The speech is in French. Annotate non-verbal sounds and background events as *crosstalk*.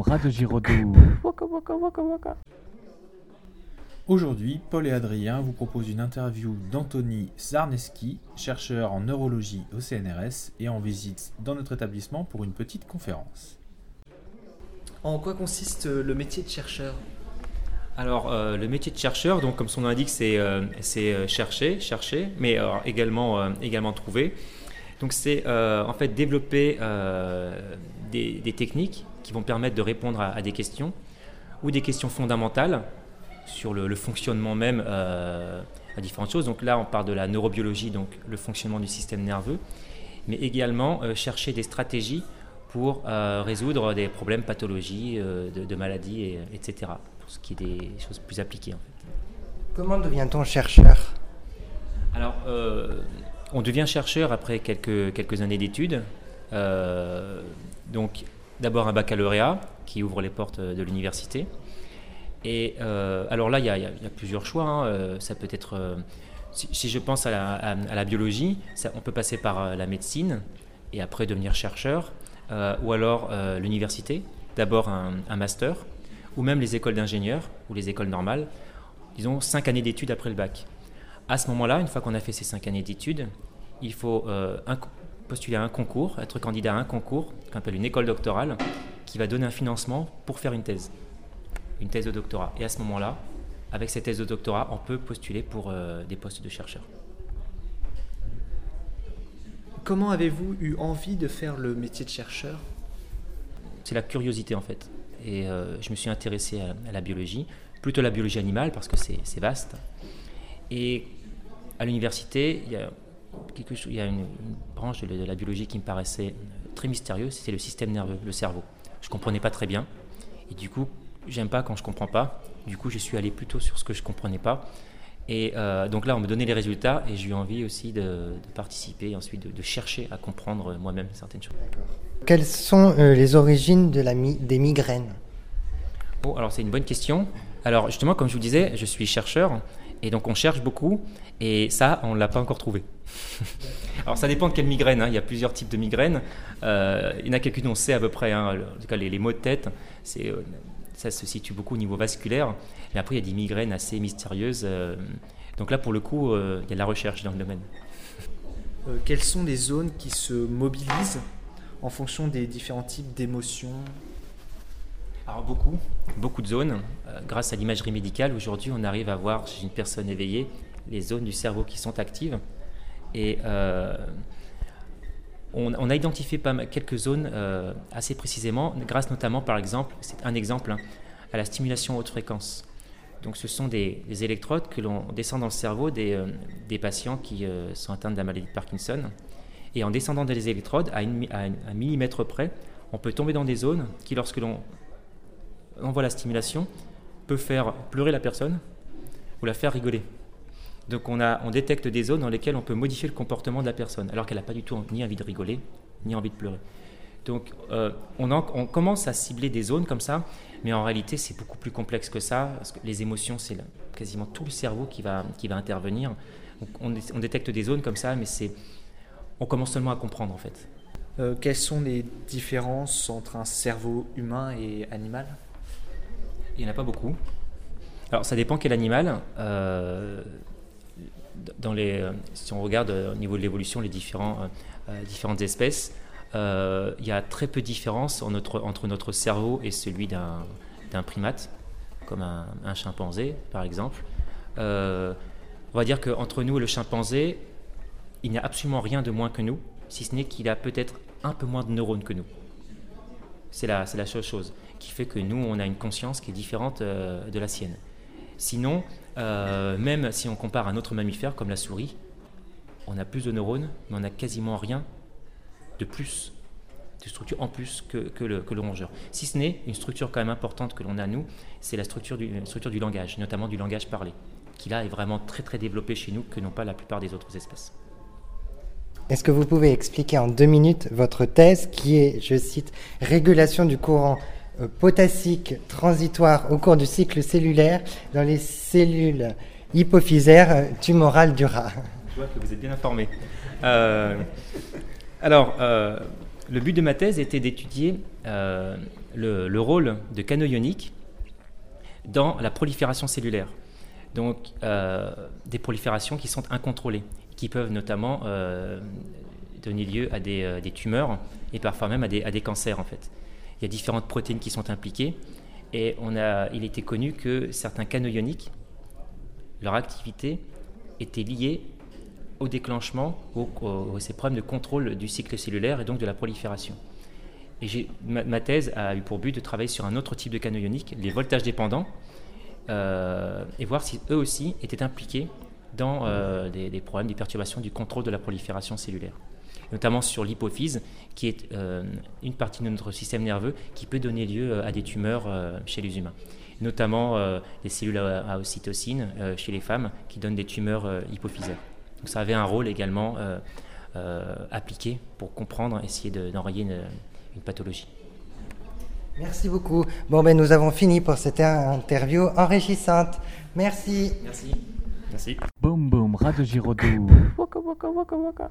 Radio Giraudoux. Aujourd'hui, Paul et Adrien vous proposent une interview d'Anthony Zarneski, chercheur en neurologie au CNRS et en visite dans notre établissement pour une petite conférence. En quoi consiste euh, le métier de chercheur? Alors, euh, le métier de chercheur, donc, comme son nom l'indique, c'est euh, c'est, euh, chercher, chercher, mais alors, également, euh, également trouver. Donc, c'est euh, en fait développer euh, des, des techniques qui vont permettre de répondre à, à des questions ou des questions fondamentales sur le, le fonctionnement même euh, à différentes choses. Donc là, on parle de la neurobiologie, donc le fonctionnement du système nerveux, mais également euh, chercher des stratégies pour euh, résoudre des problèmes, pathologies, de, de maladies, et- etc. Pour ce qui est des choses plus appliquées. En fait. Comment devient-on chercheur? Alors, on devient chercheur après quelques, quelques années d'études. Donc, d'abord un baccalauréat qui ouvre les portes de l'université. Et euh, alors là, il y, a- y a plusieurs choix. hein. Euh, Ça peut être, euh, si, je pense à la, biologie, on peut passer par euh, la médecine et après devenir chercheur, euh, ou alors euh, l'université, d'abord un, master, ou même les écoles d'ingénieurs ou les écoles normales. Disons cinq années d'études après le bac. À ce moment-là, une fois qu'on a fait ces cinq années d'études, il faut euh, un- postuler à un concours, être candidat à un concours qu'on appelle une école doctorale, qui va donner un financement pour faire une thèse, une thèse de doctorat. Et à ce moment-là, avec cette thèse de doctorat, on peut postuler pour euh, des postes de chercheur. Comment avez-vous eu envie de faire le métier de chercheur? C'est la curiosité en fait. Et euh, je me suis intéressé à, à la biologie, plutôt la biologie animale parce que c'est c'est vaste. Et à l'université, il y a, quelque chose, il y a une, une branche de, de la biologie qui me paraissait très mystérieuse, c'était le système nerveux, le cerveau. Je comprenais pas très bien. Et du coup, j'aime pas quand je comprends pas. Du coup, je suis allé plutôt sur ce que je comprenais pas. Et euh, donc là, on me donnait les résultats et j'ai eu envie aussi de, de participer et ensuite de, de chercher à comprendre moi-même certaines choses. Quelles sont euh, les origines de la mi- des migraines? Bon, alors c'est une bonne question. Alors justement, comme je vous disais, je suis chercheur et donc on cherche beaucoup et ça, on ne l'a pas encore trouvé. *laughs* alors ça dépend de quelle migraine. hein. Il y a plusieurs types de migraines. Euh, il y en a quelques-unes on sait à peu près. hein. En tout cas, les, les maux de tête, euh, ça se situe beaucoup au niveau vasculaire. Mais après, il y a des migraines assez mystérieuses. euh. donc là, pour le coup, il y a de la recherche dans le domaine. Quelles sont les zones qui se mobilisent en fonction des différents types d'émotions? Alors beaucoup, beaucoup de zones. Euh, grâce à l'imagerie médicale, aujourd'hui, on arrive à voir chez une personne éveillée les zones du cerveau qui sont actives. Et euh, on, a identifié quelques zones euh, assez précisément, grâce notamment, par exemple, c'est un exemple, hein, à la stimulation haute fréquence. Donc ce sont des, des électrodes que l'on descend dans le cerveau des, patients qui sont atteints de la maladie de Parkinson. Et en descendant des électrodes à, un millimètre près, on peut tomber dans des zones qui, lorsque l'on envoie la stimulation, peut faire pleurer la personne ou la faire rigoler. Donc on, a, on détecte des zones dans lesquelles on peut modifier le comportement de la personne, alors qu'elle n'a pas du tout ni envie de rigoler, ni envie de pleurer. Donc euh, on, en- on commence à cibler des zones comme ça, mais en réalité c'est beaucoup plus complexe que ça, parce que les émotions, c'est quasiment tout le cerveau qui va, qui va intervenir. Donc, on détecte des zones comme ça, mais c'est, on commence seulement à comprendre en fait. Euh, Quelles sont les différences entre un cerveau humain et animal? Il n'y en a pas beaucoup. Alors, ça dépend quel animal. Euh, euh, si on regarde euh, au niveau de l'évolution les différentes espèces, il y a très peu de différence entre notre cerveau et celui d'un primate, comme un, chimpanzé par exemple. On va dire qu'entre nous et le chimpanzé, il n'y a absolument rien de moins que nous, si ce n'est qu'il a peut-être un peu moins de neurones que nous. C'est la, la seule chose qui fait que nous, on a une conscience qui est différente euh, de la sienne. Sinon, euh, même si on compare un autre mammifère comme la souris, on a plus de neurones, mais on n'a quasiment rien de plus, de structure en plus que, le, que le rongeur. Si ce n'est une structure quand même importante que l'on a nous, c'est la structure du, structure du langage, notamment du langage parlé, qui là est vraiment très très développé chez nous que n'ont pas la plupart des autres espèces. Est-ce que vous pouvez expliquer en deux minutes votre thèse qui est, je cite, régulation du courant euh, potassique transitoire au cours du cycle cellulaire dans les cellules hypophysaires euh, tumorales du rat? Je vois que vous êtes bien informé. Euh, alors, euh, le but de ma thèse était d'étudier euh, le, le rôle de canaux ioniques dans la prolifération cellulaire. Donc, euh, des proliférations qui sont incontrôlées, qui peuvent notamment euh, donner lieu à des, euh, des tumeurs et parfois même à des, cancers en fait. Il y a différentes protéines qui sont impliquées et on a, il était connu que certains canaux ioniques, leur activité était liée au déclenchement, au, au- à ces problèmes de contrôle du cycle cellulaire et donc de la prolifération. Et ma thèse a eu pour but de travailler sur un autre type de canaux ioniques, les voltages dépendants, euh, et voir si eux aussi étaient impliqués dans euh, des, des problèmes, des perturbations du contrôle de la prolifération cellulaire. Notamment sur l'hypophyse, qui est euh, une partie de notre système nerveux qui peut donner lieu euh, à des tumeurs euh, chez les humains. Notamment les cellules à, à ocytocine chez les femmes qui donnent des tumeurs hypophysaires. Donc ça avait un rôle également appliqué pour comprendre, essayer de- d'enrayer une, une pathologie. Merci beaucoup. Bon, ben, nous avons fini pour cette interview enrichissante. Merci. Merci. Merci. Boum boum, Radio Giraudoux. Waka waka waka waka.